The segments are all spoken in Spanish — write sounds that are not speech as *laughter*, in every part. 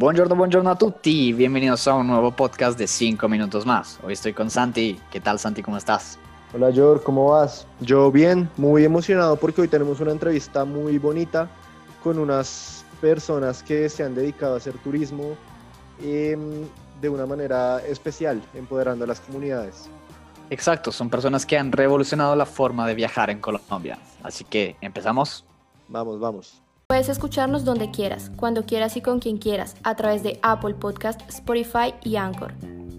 Buongiorno, buongiorno a tutti. Bienvenidos a un nuevo podcast de 5 minutos más. Hoy estoy con Santi. ¿Qué tal, Santi? ¿Cómo estás? Hola, George, ¿cómo vas? Yo bien, muy emocionado porque hoy tenemos una entrevista muy bonita con unas personas que se han dedicado a hacer turismo em, de una manera especial, empoderando a las comunidades. Exacto, son personas que han revolucionado la forma de viajar en Colombia. Así que, ¿empezamos? Vamos, vamos. Puedes escucharnos donde quieras, cuando quieras y con quien quieras, a través de Apple Podcast, Spotify y Anchor.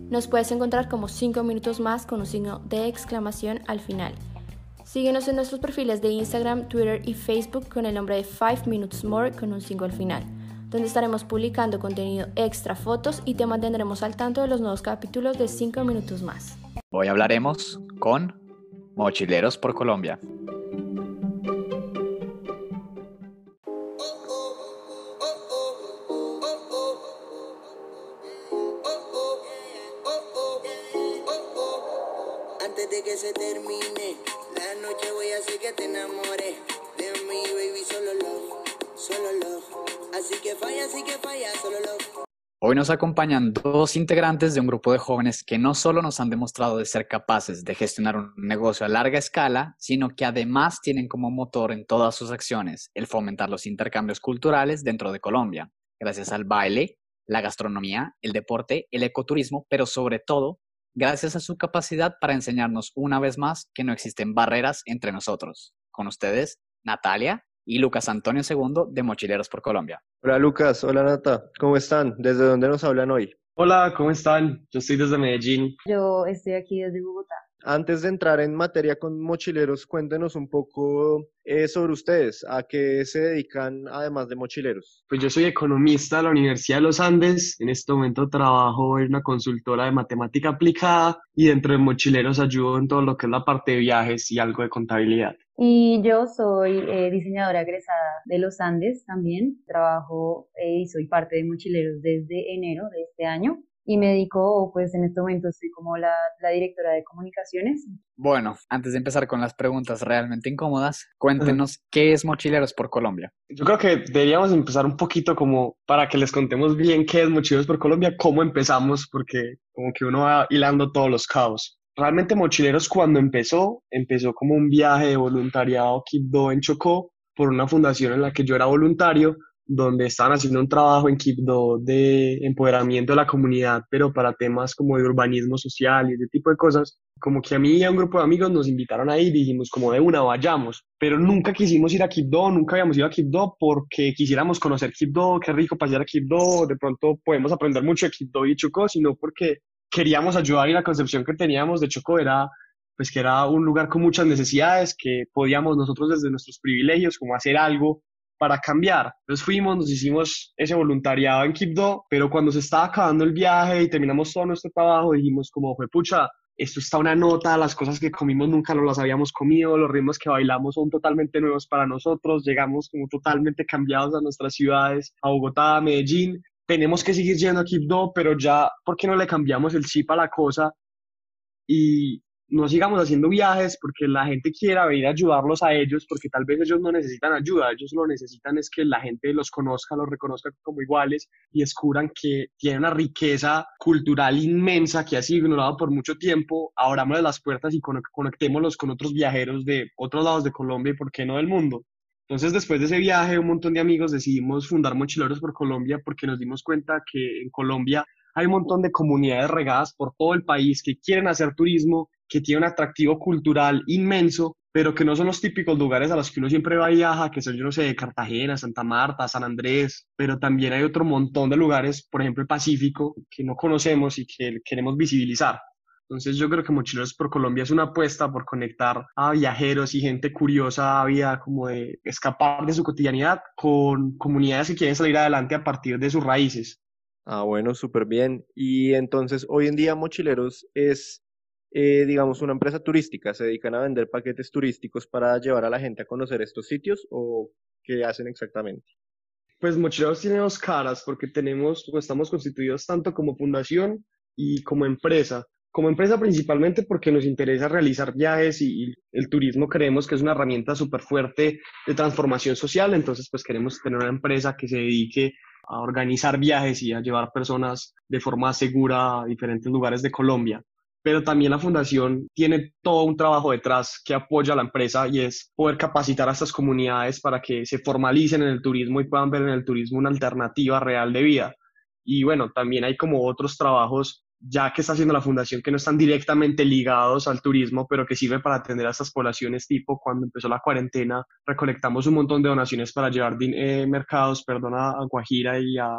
Nos puedes encontrar como 5 minutos más con un signo de exclamación al final. Síguenos en nuestros perfiles de Instagram, Twitter y Facebook con el nombre de 5 Minutes More con un signo al final, donde estaremos publicando contenido extra, fotos y te mantendremos al tanto de los nuevos capítulos de 5 minutos más. Hoy hablaremos con Mochileros por Colombia. Hoy nos acompañan dos integrantes de un grupo de jóvenes que no solo nos han demostrado de ser capaces de gestionar un negocio a larga escala, sino que además tienen como motor en todas sus acciones el fomentar los intercambios culturales dentro de Colombia, gracias al baile, la gastronomía, el deporte, el ecoturismo, pero sobre todo gracias a su capacidad para enseñarnos una vez más que no existen barreras entre nosotros. Con ustedes, Natalia y Lucas Antonio II de Mochileros por Colombia. Hola Lucas, hola Nata, ¿cómo están? ¿Desde dónde nos hablan hoy? Hola, ¿cómo están? Yo estoy desde Medellín. Yo estoy aquí desde Bogotá. Antes de entrar en materia con mochileros, cuéntenos un poco eh, sobre ustedes, a qué se dedican además de mochileros. Pues yo soy economista de la Universidad de los Andes. En este momento trabajo en una consultora de matemática aplicada y dentro de mochileros ayudo en todo lo que es la parte de viajes y algo de contabilidad. Y yo soy eh, diseñadora egresada de los Andes también. Trabajo eh, y soy parte de Mochileros desde enero de este año. Y me dedico, pues en este momento estoy como la, la directora de comunicaciones. Bueno, antes de empezar con las preguntas realmente incómodas, cuéntenos qué es Mochileros por Colombia. Yo creo que deberíamos empezar un poquito como para que les contemos bien qué es Mochileros por Colombia, cómo empezamos, porque como que uno va hilando todos los cabos. Realmente Mochileros cuando empezó, empezó como un viaje de voluntariado Quibdó en Chocó por una fundación en la que yo era voluntario donde estaban haciendo un trabajo en Quibdó de empoderamiento de la comunidad, pero para temas como de urbanismo social y ese tipo de cosas. Como que a mí y a un grupo de amigos nos invitaron ahí y dijimos como de una, vayamos. Pero nunca quisimos ir a Quibdó, nunca habíamos ido a Quibdó porque quisiéramos conocer Quibdó, qué rico pasear a Quibdó, de pronto podemos aprender mucho de Quibdó y Chocó, sino porque queríamos ayudar y la concepción que teníamos de Chocó era pues que era un lugar con muchas necesidades, que podíamos nosotros desde nuestros privilegios como hacer algo para cambiar. Entonces fuimos, nos hicimos ese voluntariado en Quibdó, pero cuando se estaba acabando el viaje y terminamos todo nuestro trabajo, dijimos como, fue pucha, esto está una nota, las cosas que comimos nunca no las habíamos comido, los ritmos que bailamos son totalmente nuevos para nosotros, llegamos como totalmente cambiados a nuestras ciudades, a Bogotá, a Medellín, tenemos que seguir yendo a Quibdó, pero ya, ¿por qué no le cambiamos el chip a la cosa? Y no sigamos haciendo viajes porque la gente quiera venir a ayudarlos a ellos, porque tal vez ellos no necesitan ayuda, ellos lo necesitan es que la gente los conozca, los reconozca como iguales y descubran que tienen una riqueza cultural inmensa que ha sido ignorada por mucho tiempo. Abramos las puertas y conectémoslos con otros viajeros de otros lados de Colombia y, ¿por qué no, del mundo? Entonces, después de ese viaje, un montón de amigos decidimos fundar Mochileros por Colombia porque nos dimos cuenta que en Colombia hay un montón de comunidades regadas por todo el país que quieren hacer turismo, que tiene un atractivo cultural inmenso, pero que no son los típicos lugares a los que uno siempre va y viaja, que son, yo no sé, Cartagena, Santa Marta, San Andrés, pero también hay otro montón de lugares, por ejemplo el Pacífico, que no conocemos y que queremos visibilizar. Entonces yo creo que Mochileros por Colombia es una apuesta por conectar a viajeros y gente curiosa, vida como de escapar de su cotidianidad con comunidades que quieren salir adelante a partir de sus raíces. Ah, bueno, súper bien. Y entonces hoy en día Mochileros es eh, digamos, una empresa turística? ¿Se dedican a vender paquetes turísticos para llevar a la gente a conocer estos sitios o qué hacen exactamente? Pues Mochileros tiene dos caras porque tenemos, estamos constituidos tanto como fundación y como empresa. Como empresa principalmente porque nos interesa realizar viajes y, y el turismo creemos que es una herramienta súper fuerte de transformación social, entonces pues queremos tener una empresa que se dedique a organizar viajes y a llevar personas de forma segura a diferentes lugares de Colombia pero también la fundación tiene todo un trabajo detrás que apoya a la empresa y es poder capacitar a estas comunidades para que se formalicen en el turismo y puedan ver en el turismo una alternativa real de vida. Y bueno, también hay como otros trabajos ya que está haciendo la fundación que no están directamente ligados al turismo, pero que sirven para atender a estas poblaciones tipo cuando empezó la cuarentena, recolectamos un montón de donaciones para llevar eh, mercados, perdón, a Guajira y a,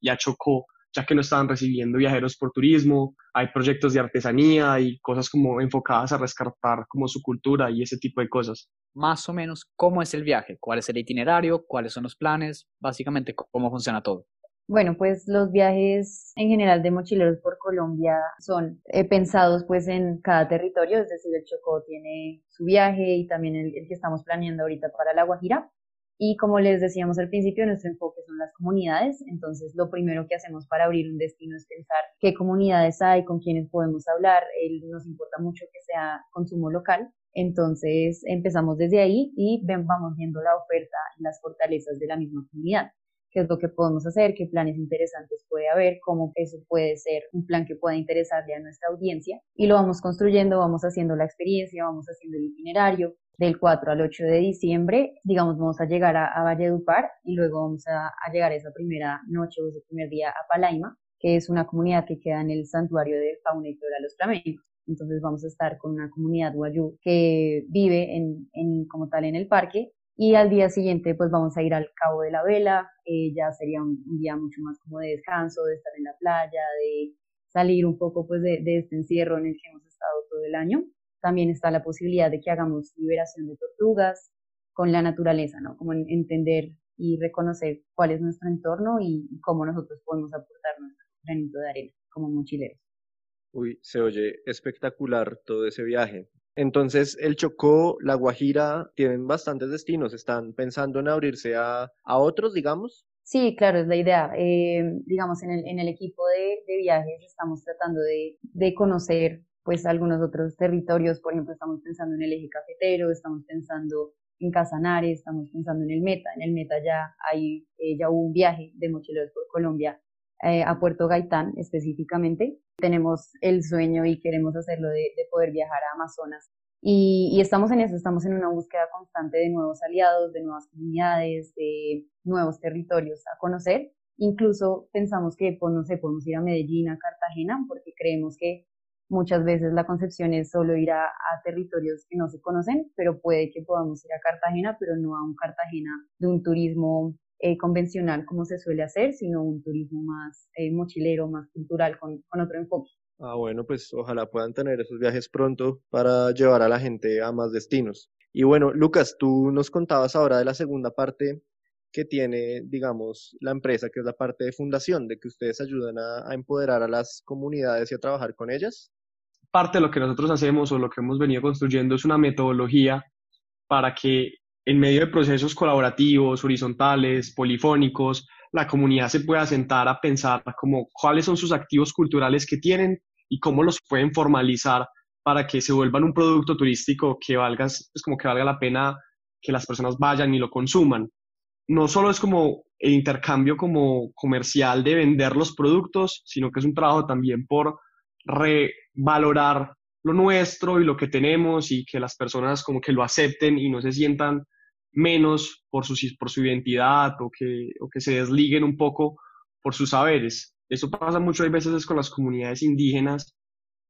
y a Chocó ya que no estaban recibiendo viajeros por turismo, hay proyectos de artesanía y cosas como enfocadas a rescatar como su cultura y ese tipo de cosas. Más o menos, ¿cómo es el viaje? ¿Cuál es el itinerario? ¿Cuáles son los planes? Básicamente, ¿cómo funciona todo? Bueno, pues los viajes en general de mochileros por Colombia son eh, pensados pues en cada territorio, es decir, el Chocó tiene su viaje y también el, el que estamos planeando ahorita para La Guajira. Y como les decíamos al principio, nuestro enfoque son las comunidades. Entonces, lo primero que hacemos para abrir un destino es pensar qué comunidades hay, con quiénes podemos hablar. nos importa mucho que sea consumo local. Entonces, empezamos desde ahí y vamos viendo la oferta y las fortalezas de la misma comunidad qué es lo que podemos hacer, qué planes interesantes puede haber, cómo eso puede ser un plan que pueda interesarle a nuestra audiencia. Y lo vamos construyendo, vamos haciendo la experiencia, vamos haciendo el itinerario, del 4 al 8 de diciembre, digamos, vamos a llegar a, a Valledupar y luego vamos a, llegar esa primera noche o ese primer día a Palaima, que es una comunidad que queda en el santuario de fauna y flora los flamencos. Entonces vamos a estar con una comunidad guayú que vive en, en, como tal en el parque y al día siguiente pues vamos a ir al Cabo de la Vela, eh, ya sería un, día mucho más como de descanso, de estar en la playa, de salir un poco pues de, de este encierro en el que hemos estado todo el año. También está la posibilidad de que hagamos liberación de tortugas con la naturaleza, ¿no? Como entender y reconocer cuál es nuestro entorno y cómo nosotros podemos aportar nuestro granito de arena como mochileros. Uy, se oye espectacular todo ese viaje. Entonces, el Chocó, la Guajira, tienen bastantes destinos. ¿Están pensando en abrirse a, a otros, digamos? Sí, claro, es la idea. Eh, digamos, en el, en el equipo de, de, viajes estamos tratando de, de conocer pues algunos otros territorios, por ejemplo, estamos pensando en el eje cafetero, estamos pensando en Casanare, estamos pensando en el Meta. En el Meta ya hay, eh, ya hubo un viaje de mochileros por Colombia eh, a Puerto Gaitán específicamente. Tenemos el sueño y queremos hacerlo de, poder viajar a Amazonas. Y, estamos en eso, estamos en una búsqueda constante de nuevos aliados, de nuevas comunidades, de nuevos territorios a conocer. Incluso pensamos que, pues, no sé, podemos ir a Medellín, a Cartagena, porque creemos que Muchas veces la concepción es solo ir a, territorios que no se conocen, pero puede que podamos ir a Cartagena, pero no a un Cartagena de un turismo eh, convencional como se suele hacer, sino un turismo más eh, mochilero, más cultural, con, con otro enfoque. Ah, bueno, pues ojalá puedan tener esos viajes pronto para llevar a la gente a más destinos. Y bueno, Lucas, tú nos contabas ahora de la segunda parte que tiene, digamos, la empresa, que es la parte de fundación, de que ustedes ayudan a, a empoderar a las comunidades y a trabajar con ellas parte de lo que nosotros hacemos o lo que hemos venido construyendo es una metodología para que en medio de procesos colaborativos, horizontales, polifónicos, la comunidad se pueda sentar a pensar como cuáles son sus activos culturales que tienen y cómo los pueden formalizar para que se vuelvan un producto turístico que valga, es como que valga la pena que las personas vayan y lo consuman. No solo es como el intercambio como comercial de vender los productos, sino que es un trabajo también por revalorar lo nuestro y lo que tenemos y que las personas como que lo acepten y no se sientan menos por su, por su identidad o que, o que se desliguen un poco por sus saberes. Eso pasa mucho hay veces con las comunidades indígenas.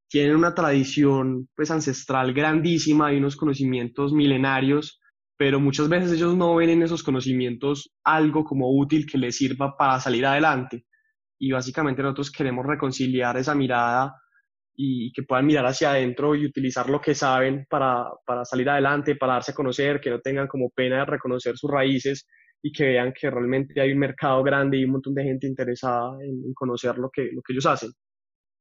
Tienen una tradición pues ancestral grandísima y unos conocimientos milenarios, pero muchas veces ellos no ven en esos conocimientos algo como útil que les sirva para salir adelante. Y básicamente nosotros queremos reconciliar esa mirada y que puedan mirar hacia adentro y utilizar lo que saben para, para, salir adelante, para darse a conocer, que no tengan como pena de reconocer sus raíces y que vean que realmente hay un mercado grande y un montón de gente interesada en, conocer lo que, lo que ellos hacen.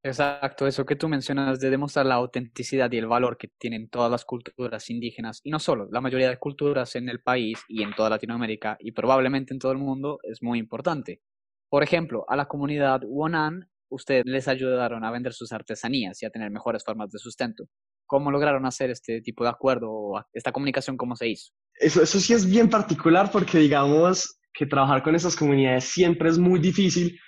Exacto, eso que tú mencionas de demostrar la autenticidad y el valor que tienen todas las culturas indígenas, y no solo, la mayoría de culturas en el país y en toda Latinoamérica y probablemente en todo el mundo, es muy importante. Por ejemplo, a la comunidad Wonan ustedes les ayudaron a vender sus artesanías y a tener mejores formas de sustento. ¿Cómo lograron hacer este tipo de acuerdo o esta comunicación cómo se hizo? Eso, eso sí es bien particular porque, digamos, que trabajar con esas comunidades siempre es muy difícil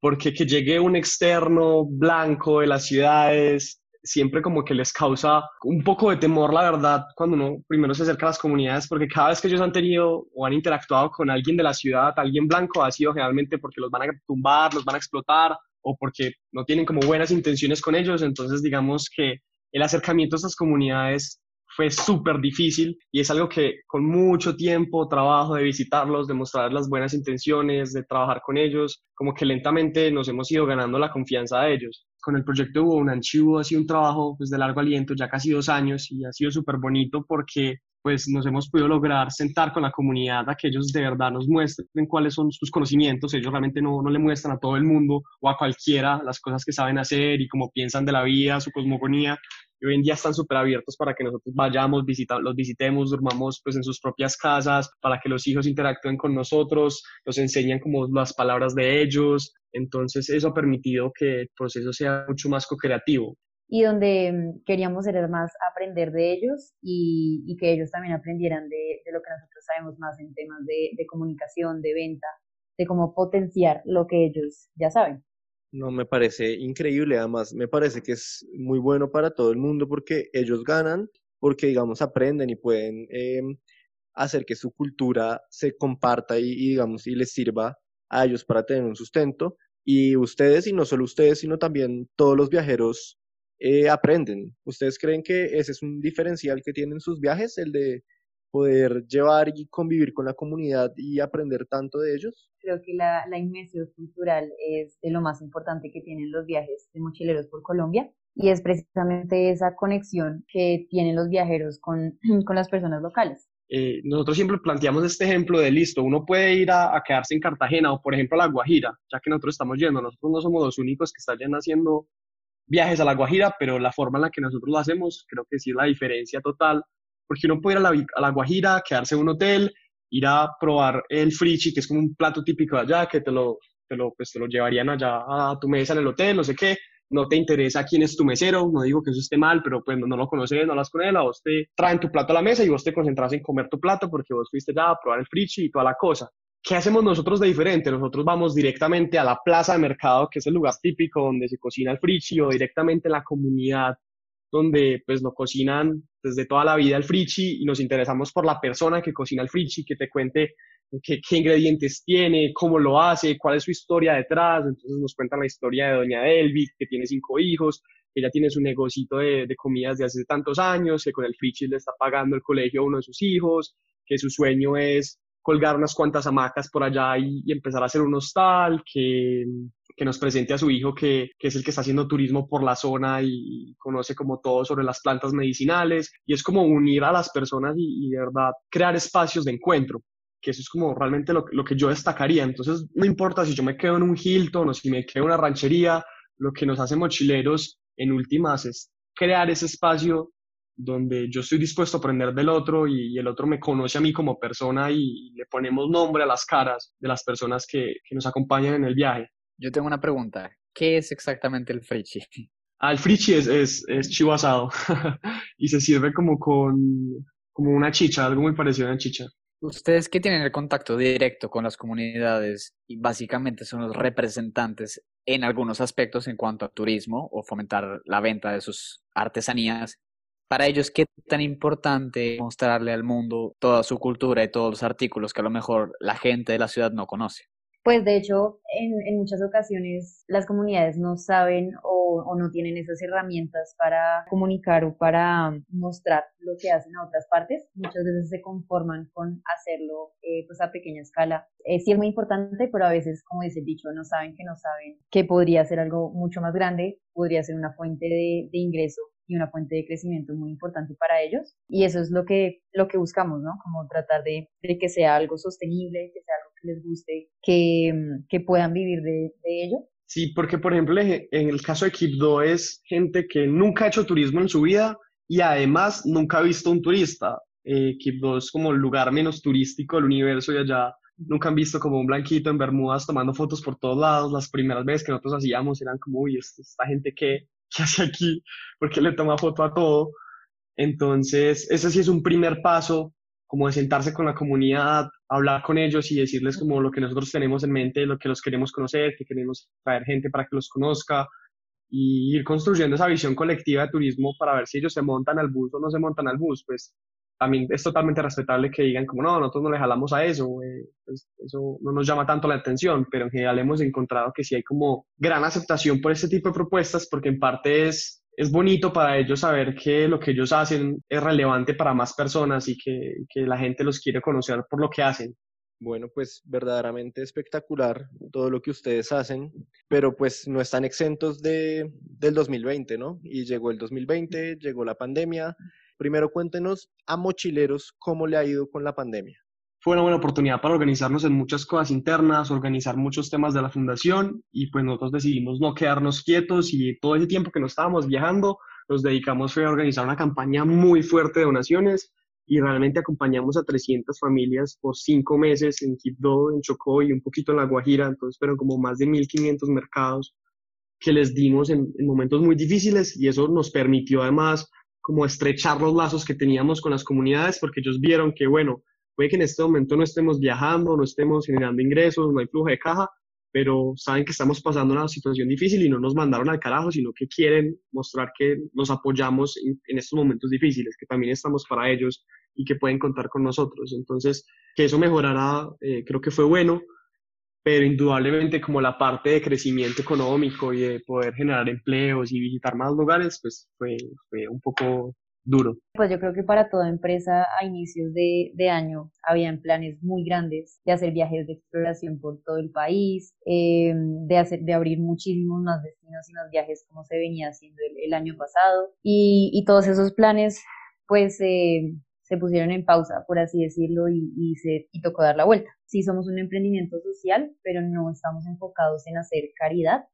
porque que llegue un externo blanco de las ciudades siempre como que les causa un poco de temor, la verdad, cuando uno primero se acerca a las comunidades, porque cada vez que ellos han tenido o han interactuado con alguien de la ciudad, alguien blanco, ha sido generalmente porque los van a tumbar, los van a explotar o porque no tienen como buenas intenciones con ellos. Entonces, digamos que el acercamiento a estas comunidades fue súper difícil y es algo que con mucho tiempo, trabajo de visitarlos, de mostrar las buenas intenciones, de trabajar con ellos, como que lentamente nos hemos ido ganando la confianza de ellos. Con el proyecto Unanchi ha sido un trabajo pues, de largo aliento, ya casi dos años, y ha sido súper bonito porque pues nos hemos podido lograr sentar con la comunidad a que ellos de verdad nos muestren cuáles son sus conocimientos. Ellos realmente no, no le muestran a todo el mundo o a cualquiera las cosas que saben hacer y cómo piensan de la vida, su cosmogonía, hoy en día están súper abiertos para que nosotros vayamos, visita, los visitemos, durmamos pues en sus propias casas, para que los hijos interactúen con nosotros, nos enseñan como las palabras de ellos. Entonces eso ha permitido que el proceso sea mucho más co-creativo. Y donde mm, queríamos era más aprender de ellos y, que ellos también aprendieran de, lo que nosotros sabemos más en temas de, comunicación, de venta, de cómo potenciar lo que ellos ya saben. No, me parece increíble, además me parece que es muy bueno para todo el mundo porque ellos ganan, porque digamos aprenden y pueden eh, hacer que su cultura se comparta y, y, digamos y les sirva a ellos para tener un sustento y ustedes y no solo ustedes sino también todos los viajeros eh, aprenden. ¿Ustedes creen que ese es un diferencial que tienen sus viajes, el de poder llevar y convivir con la comunidad y aprender tanto de ellos? Creo que la, la inmersión cultural es de lo más importante que tienen los viajes de mochileros por Colombia y es precisamente esa conexión que tienen los viajeros con, *clears throat* con las personas locales. Eh, nosotros siempre planteamos este ejemplo de listo, uno puede ir a, a, quedarse en Cartagena o por ejemplo a La Guajira, ya que nosotros estamos yendo, nosotros no somos los únicos que están haciendo viajes a La Guajira, pero la forma en la que nosotros lo hacemos creo que sí es la diferencia total porque uno puede ir a la, a la Guajira, quedarse en un hotel, ir a probar el frichi, que es como un plato típico de allá, que te lo, te lo, pues, te lo llevarían allá a tu mesa en el hotel, no sé qué, no te interesa quién es tu mesero, no digo que eso esté mal, pero pues no, no lo conoces, no hablas con él, a vos te traen tu plato a la mesa y vos te concentras en comer tu plato porque vos fuiste ya a probar el frichi y toda la cosa. ¿Qué hacemos nosotros de diferente? Nosotros vamos directamente a la plaza de mercado, que es el lugar típico donde se cocina el frichi, o directamente en la comunidad donde pues lo cocinan desde toda la vida el frichi y nos interesamos por la persona que cocina el frichi, que te cuente qué, ingredientes tiene, cómo lo hace, cuál es su historia detrás. Entonces nos cuentan la historia de doña Elvi, que tiene cinco hijos, que ya tiene su negocito de, de comidas de hace tantos años, que con el frichi le está pagando el colegio a uno de sus hijos, que su sueño es colgar unas cuantas hamacas por allá y, empezar a hacer un hostal, que, que nos presente a su hijo que, que, es el que está haciendo turismo por la zona y conoce como todo sobre las plantas medicinales y es como unir a las personas y, y de verdad crear espacios de encuentro que eso es como realmente lo, lo, que yo destacaría. Entonces, no importa si yo me quedo en un Hilton o si me quedo en una ranchería, lo que nos hace mochileros en últimas es crear ese espacio donde yo estoy dispuesto a aprender del otro y, el otro me conoce a mí como persona y, le ponemos nombre a las caras de las personas que, que nos acompañan en el viaje. Yo tengo una pregunta. ¿Qué es exactamente el frichi? Ah, el frichi es, es, es chivo asado *laughs* y se sirve como con como una chicha, algo muy parecido a una chicha. Ustedes que tienen el contacto directo con las comunidades y básicamente son los representantes en algunos aspectos en cuanto a turismo o fomentar la venta de sus artesanías, para ellos, ¿qué tan importante mostrarle al mundo toda su cultura y todos los artículos que a lo mejor la gente de la ciudad no conoce? Pues de hecho, en, en muchas ocasiones las comunidades no saben o, no tienen esas herramientas para comunicar o para mostrar lo que hacen a otras partes. Muchas veces se conforman con hacerlo eh, pues a pequeña escala. Eh, sí es muy importante, pero a veces, como dice el dicho, no saben que no saben que podría ser algo mucho más grande, podría ser una fuente de, de ingreso y una fuente de crecimiento muy importante para ellos. Y eso es lo que, lo que buscamos, ¿no? Como tratar de, de que sea algo sostenible, que sea algo que les guste, que, que puedan vivir de, de ello. Sí, porque por ejemplo en el caso de Quibdó es gente que nunca ha hecho turismo en su vida y además nunca ha visto un turista. Eh, Quibdó es como el lugar menos turístico del universo y allá nunca han visto como un blanquito en Bermudas tomando fotos por todos lados. Las primeras veces que nosotros hacíamos eran como, uy, esta gente que ¿qué hace aquí? Porque le toma foto a todo. Entonces, ese sí es un primer paso como de sentarse con la comunidad, hablar con ellos y decirles como lo que nosotros tenemos en mente, lo que los queremos conocer, que queremos traer gente para que los conozca y ir construyendo esa visión colectiva de turismo para ver si ellos se montan al bus o no se montan al bus, pues también es totalmente respetable que digan como no, nosotros no le jalamos a eso, pues, eso no nos llama tanto la atención, pero en general hemos encontrado que sí hay como gran aceptación por este tipo de propuestas porque en parte es, es bonito para ellos saber que lo que ellos hacen es relevante para más personas y que, que la gente los quiere conocer por lo que hacen. Bueno, pues verdaderamente espectacular todo lo que ustedes hacen, pero pues no están exentos de, del 2020, ¿no? Y llegó el 2020, llegó la pandemia, Primero cuéntenos a mochileros cómo le ha ido con la pandemia. Fue una buena oportunidad para organizarnos en muchas cosas internas, organizar muchos temas de la fundación y pues nosotros decidimos no quedarnos quietos y todo ese tiempo que nos estábamos viajando nos dedicamos a organizar una campaña muy fuerte de donaciones y realmente acompañamos a 300 familias por cinco meses en Quibdó, en Chocó y un poquito en La Guajira, entonces fueron como más de 1.500 mercados que les dimos en, en, momentos muy difíciles y eso nos permitió además como estrechar los lazos que teníamos con las comunidades, porque ellos vieron que, bueno, puede que en este momento no estemos viajando, no estemos generando ingresos, no hay flujo de caja, pero saben que estamos pasando una situación difícil y no nos mandaron al carajo, sino que quieren mostrar que nos apoyamos en, estos momentos difíciles, que también estamos para ellos y que pueden contar con nosotros. Entonces, que eso mejorará, eh, creo que fue bueno pero indudablemente como la parte de crecimiento económico y de poder generar empleos y visitar más lugares, pues fue, fue un poco duro. Pues yo creo que para toda empresa a inicios de, de, año habían planes muy grandes de hacer viajes de exploración por todo el país, eh, de, hacer, de abrir muchísimos más destinos y más viajes como se venía haciendo el, el año pasado. Y, y, todos esos planes pues eh, se pusieron en pausa, por así decirlo, y, se, y tocó dar la vuelta. Sí somos un emprendimiento social, pero no estamos enfocados en hacer caridad.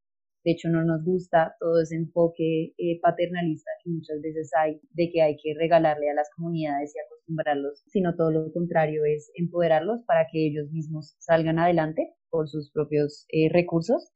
De hecho, no nos gusta todo ese enfoque eh, paternalista que muchas veces hay de que hay que regalarle a las comunidades y acostumbrarlos, sino todo lo contrario es empoderarlos para que ellos mismos salgan adelante por sus propios eh, recursos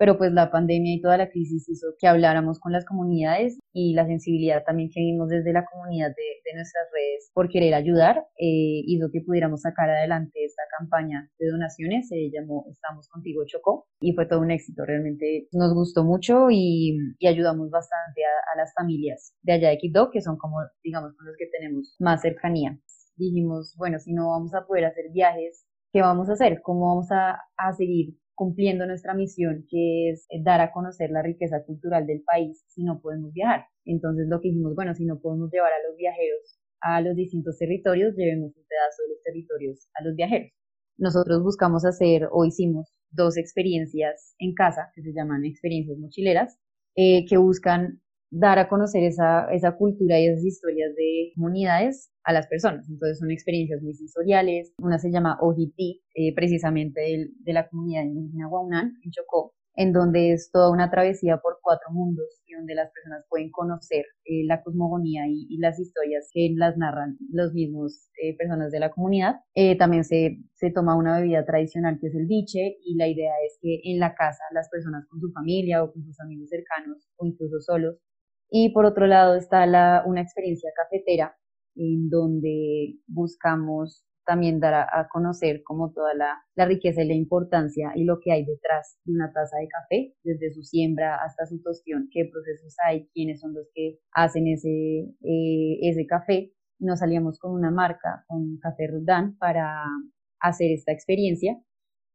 pero pues la pandemia y toda la crisis hizo que habláramos con las comunidades y la sensibilidad también que vimos desde la comunidad de, nuestras redes por querer ayudar eh, hizo que pudiéramos sacar adelante esta campaña de donaciones, se llamó Estamos Contigo Chocó y fue todo un éxito, realmente nos gustó mucho y, ayudamos bastante a, las familias de allá de Quibdó, que son como, digamos, con los que tenemos más cercanía. Dijimos, bueno, si no vamos a poder hacer viajes, ¿qué vamos a hacer? ¿Cómo vamos a, a seguir cumpliendo nuestra misión, que es eh, dar a conocer la riqueza cultural del país si no podemos viajar. Entonces lo que dijimos, bueno, si no podemos llevar a los viajeros a los distintos territorios, llevemos un pedazo de los territorios a los viajeros. Nosotros buscamos hacer o hicimos dos experiencias en casa que se llaman experiencias mochileras, eh, que buscan dar a conocer esa, esa cultura y esas historias de comunidades a las personas. Entonces son experiencias muy sensoriales. Una se llama Ojiti, eh, precisamente de, la comunidad indígena Guaunán, en Chocó, en donde es toda una travesía por cuatro mundos y donde las personas pueden conocer eh, la cosmogonía y, las historias que las narran los mismos eh, personas de la comunidad. también se, se toma una bebida tradicional que es el biche y la idea es que en la casa las personas con su familia o con sus amigos cercanos o incluso solos y por otro lado está la, una experiencia cafetera en donde buscamos también dar a, conocer como toda la, la, riqueza y la importancia y lo que hay detrás de una taza de café, desde su siembra hasta su tostión, qué procesos hay, quiénes son los que hacen ese, eh, ese café. Nos salíamos con una marca, con Café Rudán, para hacer esta experiencia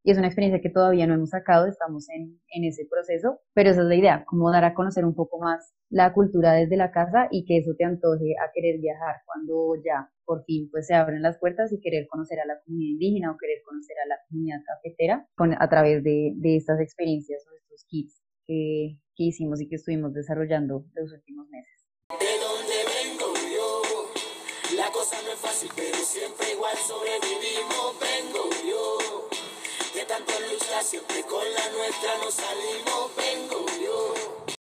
y es una experiencia que todavía no hemos sacado, estamos en, en ese proceso, pero esa es la idea, como dar a conocer un poco más la cultura desde la casa y que eso te antoje a querer viajar cuando ya por fin pues se abren las puertas y querer conocer a la comunidad indígena o querer conocer a la comunidad cafetera con, a través de, de estas experiencias o estos kits que, que hicimos y que estuvimos desarrollando los últimos meses. De dónde vengo yo, la cosa no es fácil, pero siempre igual sobrevivimos, vengo yo tanto siempre con la nuestra nos salimos, vengo yo.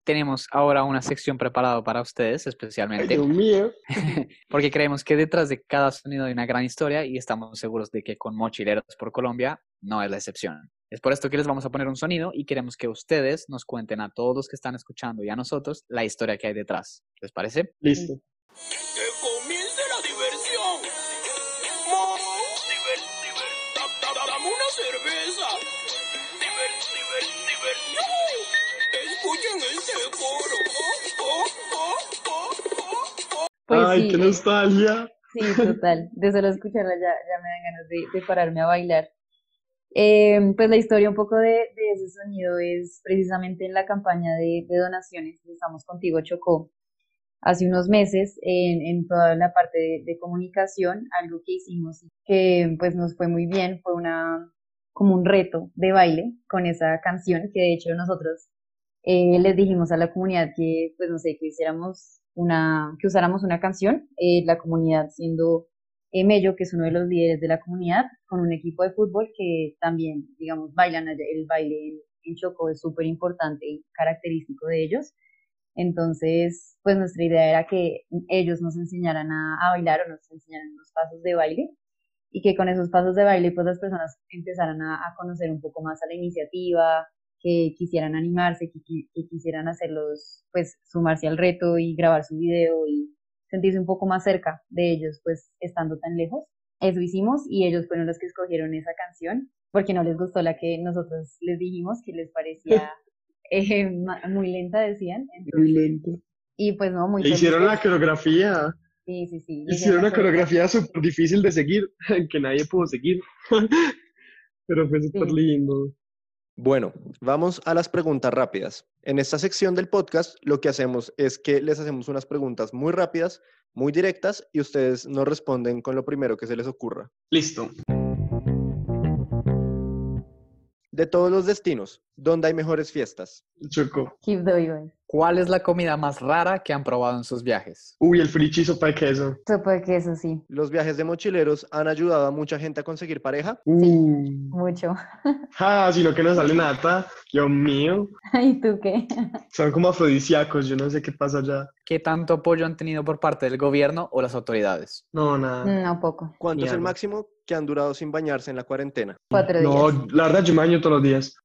Tenemos ahora una sección preparada para ustedes, especialmente. Dios mío. *laughs* porque creemos que detrás de cada sonido hay una gran historia y estamos seguros de que con Mochileros por Colombia no es la excepción. Es por esto que les vamos a poner un sonido y queremos que ustedes nos cuenten a todos los que están escuchando y a nosotros la historia que hay detrás. ¿Les parece? Listo. Pues Ay, sí, qué nostalgia. Sí, total. De solo escucharla ya, ya me dan ganas de, de pararme a bailar. Eh, pues la historia un poco de, de ese sonido es precisamente en la campaña de, de donaciones de Estamos Contigo Chocó. Hace unos meses, en, en toda la parte de, de comunicación, algo que hicimos que pues nos fue muy bien, fue una, como un reto de baile con esa canción, que de hecho nosotros eh, les dijimos a la comunidad que, pues no sé, que hiciéramos una, que usáramos una canción, eh, la comunidad siendo eh, Mello, que es uno de los líderes de la comunidad, con un equipo de fútbol que también, digamos, bailan el baile en, Chocó es súper importante y característico de ellos. Entonces, pues nuestra idea era que ellos nos enseñaran a, a bailar o nos enseñaran los pasos de baile y que con esos pasos de baile pues las personas empezaran a, a conocer un poco más a la iniciativa, que quisieran animarse, que, que, quisieran hacerlos, pues sumarse al reto y grabar su video y sentirse un poco más cerca de ellos, pues estando tan lejos. Eso hicimos y ellos fueron los que escogieron esa canción porque no les gustó la que nosotros les dijimos que les parecía *laughs* eh, muy lenta, decían. Entonces, Muy lento. y pues no, muy hicieron la coreografía. Sí, sí, sí. Hicieron una coreografía súper difícil de seguir, *laughs* que nadie pudo seguir. *laughs* Pero fue súper Sí. lindo. Bueno, vamos a las preguntas rápidas. En esta sección del podcast lo que hacemos es que les hacemos unas preguntas muy rápidas, muy directas y ustedes nos responden con lo primero que se les ocurra. Listo. De todos los destinos, ¿dónde hay mejores fiestas? Choco. Keep the going. ¿Cuál es la comida más rara que han probado en sus viajes? Uy, el frichi sopa de queso. Sopa de queso, sí, ¿Los viajes de mochileros han ayudado a mucha gente a conseguir pareja? Uh. mucho. *laughs* Ah, sino que no sale nada. Dios mío. ¿Y tú qué? Son como afrodisíacos, yo no sé qué pasa allá. ¿Qué tanto apoyo han tenido por parte del gobierno o las autoridades? No, nada. No, poco. ¿Cuánto es el máximo que han durado sin bañarse en la cuarentena? Cuatro días. No, la verdad yo me baño todos los días.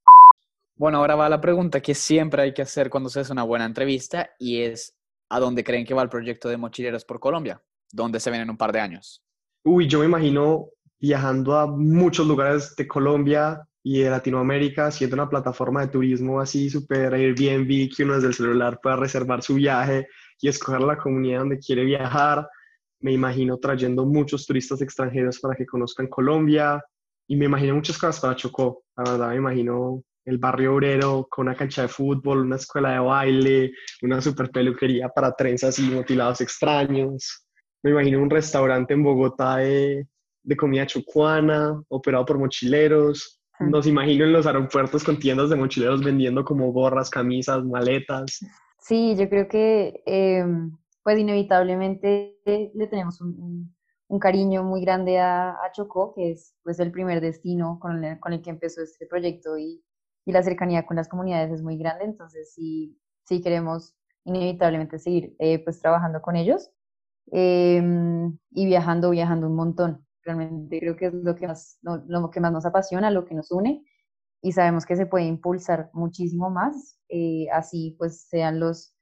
Bueno, ahora va la pregunta que siempre hay que hacer cuando se hace una buena entrevista y es ¿a dónde creen que va el proyecto de Mochileros por Colombia? ¿Dónde se ven en un par de años? Uy, yo me imagino viajando a muchos lugares de Colombia y de Latinoamérica, haciendo una plataforma de turismo así súper Airbnb, que uno desde el celular pueda reservar su viaje y escoger la comunidad donde quiere viajar. Me imagino trayendo muchos turistas extranjeros para que conozcan Colombia y me imagino muchas cosas para Chocó. La verdad, me imagino el barrio obrero con una cancha de fútbol, una escuela de baile, una super peluquería para trenzas y motilados extraños. Me imagino un restaurante en Bogotá de, de comida chocuana, operado por mochileros. Mm. Nos imagino en los aeropuertos con tiendas de mochileros vendiendo como gorras, camisas, maletas. Sí, yo creo que eh, pues inevitablemente le tenemos un, un- un cariño muy grande a, a Chocó, que es pues el primer destino con el, con el que empezó este proyecto y, y la cercanía con las comunidades es muy grande, entonces sí, sí queremos inevitablemente seguir eh, pues trabajando con ellos em, y viajando, viajando un montón. Realmente creo que es lo que más, lo, lo que más nos apasiona, lo que nos une y sabemos que se puede impulsar muchísimo más, eh, así pues sean los,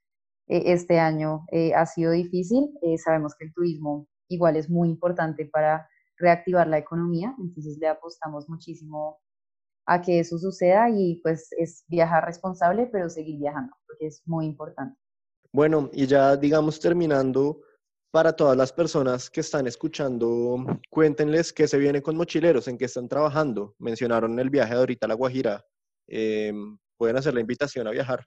eh, este año eh, ha sido difícil, eh, sabemos que el turismo igual es muy importante para reactivar la economía, entonces le apostamos muchísimo a que eso suceda y pues es viajar responsable, pero seguir viajando, porque es muy importante. Bueno, y ya digamos terminando, para todas las personas que están escuchando, cuéntenles qué se viene con Mochileros, en qué están trabajando. Mencionaron el viaje de ahorita a La Guajira. eh, pueden hacer la invitación a viajar.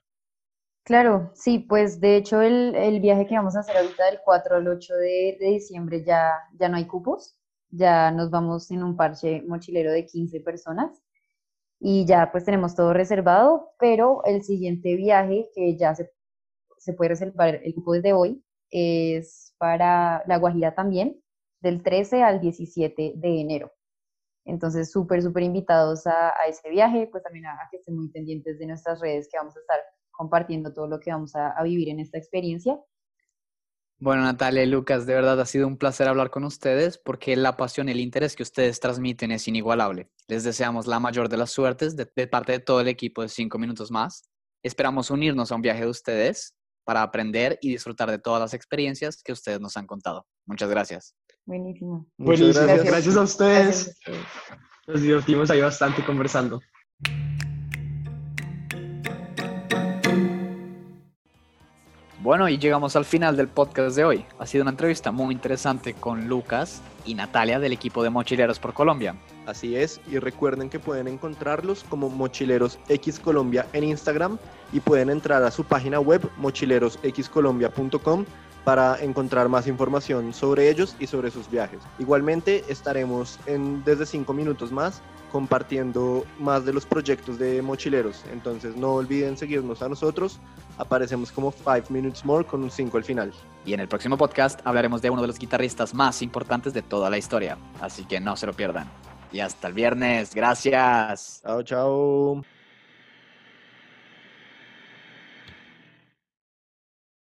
Claro, sí, pues de hecho el, el viaje que vamos a hacer ahorita del 4 al 8 de, de diciembre ya, ya no hay cupos, ya nos vamos en un parche mochilero de 15 personas y ya pues tenemos todo reservado, pero el siguiente viaje que ya se, se puede reservar el cupo desde hoy es para La Guajira también, del 13 al 17 de enero. Entonces, súper, súper invitados a, a ese viaje, pues también a, a que estén muy pendientes de nuestras redes que vamos a estar compartiendo todo lo que vamos a, a vivir en esta experiencia. Bueno, Natalia y Lucas, de verdad ha sido un placer hablar con ustedes porque la pasión y el interés que ustedes transmiten es inigualable. Les deseamos la mayor de las suertes de, de parte de todo el equipo de Cinco Minutos Más. Esperamos unirnos a un viaje de ustedes para aprender y disfrutar de todas las experiencias que ustedes nos han contado. Muchas gracias. Buenísimo. Muchas Buenísimo, gracias. gracias a ustedes. Gracias a ustedes. Nos divertimos ahí bastante conversando. Bueno, y llegamos al final del podcast de hoy. Ha sido una entrevista muy interesante con Lucas y Natalia del equipo de Mochileros por Colombia. Así es, y recuerden que pueden encontrarlos como Mochileros X Colombia en Instagram y pueden entrar a su página web mochilerosxcolombia.com para encontrar más información sobre ellos y sobre sus viajes. Igualmente estaremos en desde 5 minutos más compartiendo más de los proyectos de mochileros. Entonces no olviden seguirnos a nosotros. Aparecemos como 5 Minutes More con un 5 al final. Y en el próximo podcast hablaremos de uno de los guitarristas más importantes de toda la historia. Así que no se lo pierdan. Y hasta el viernes. Gracias. Chao, chao.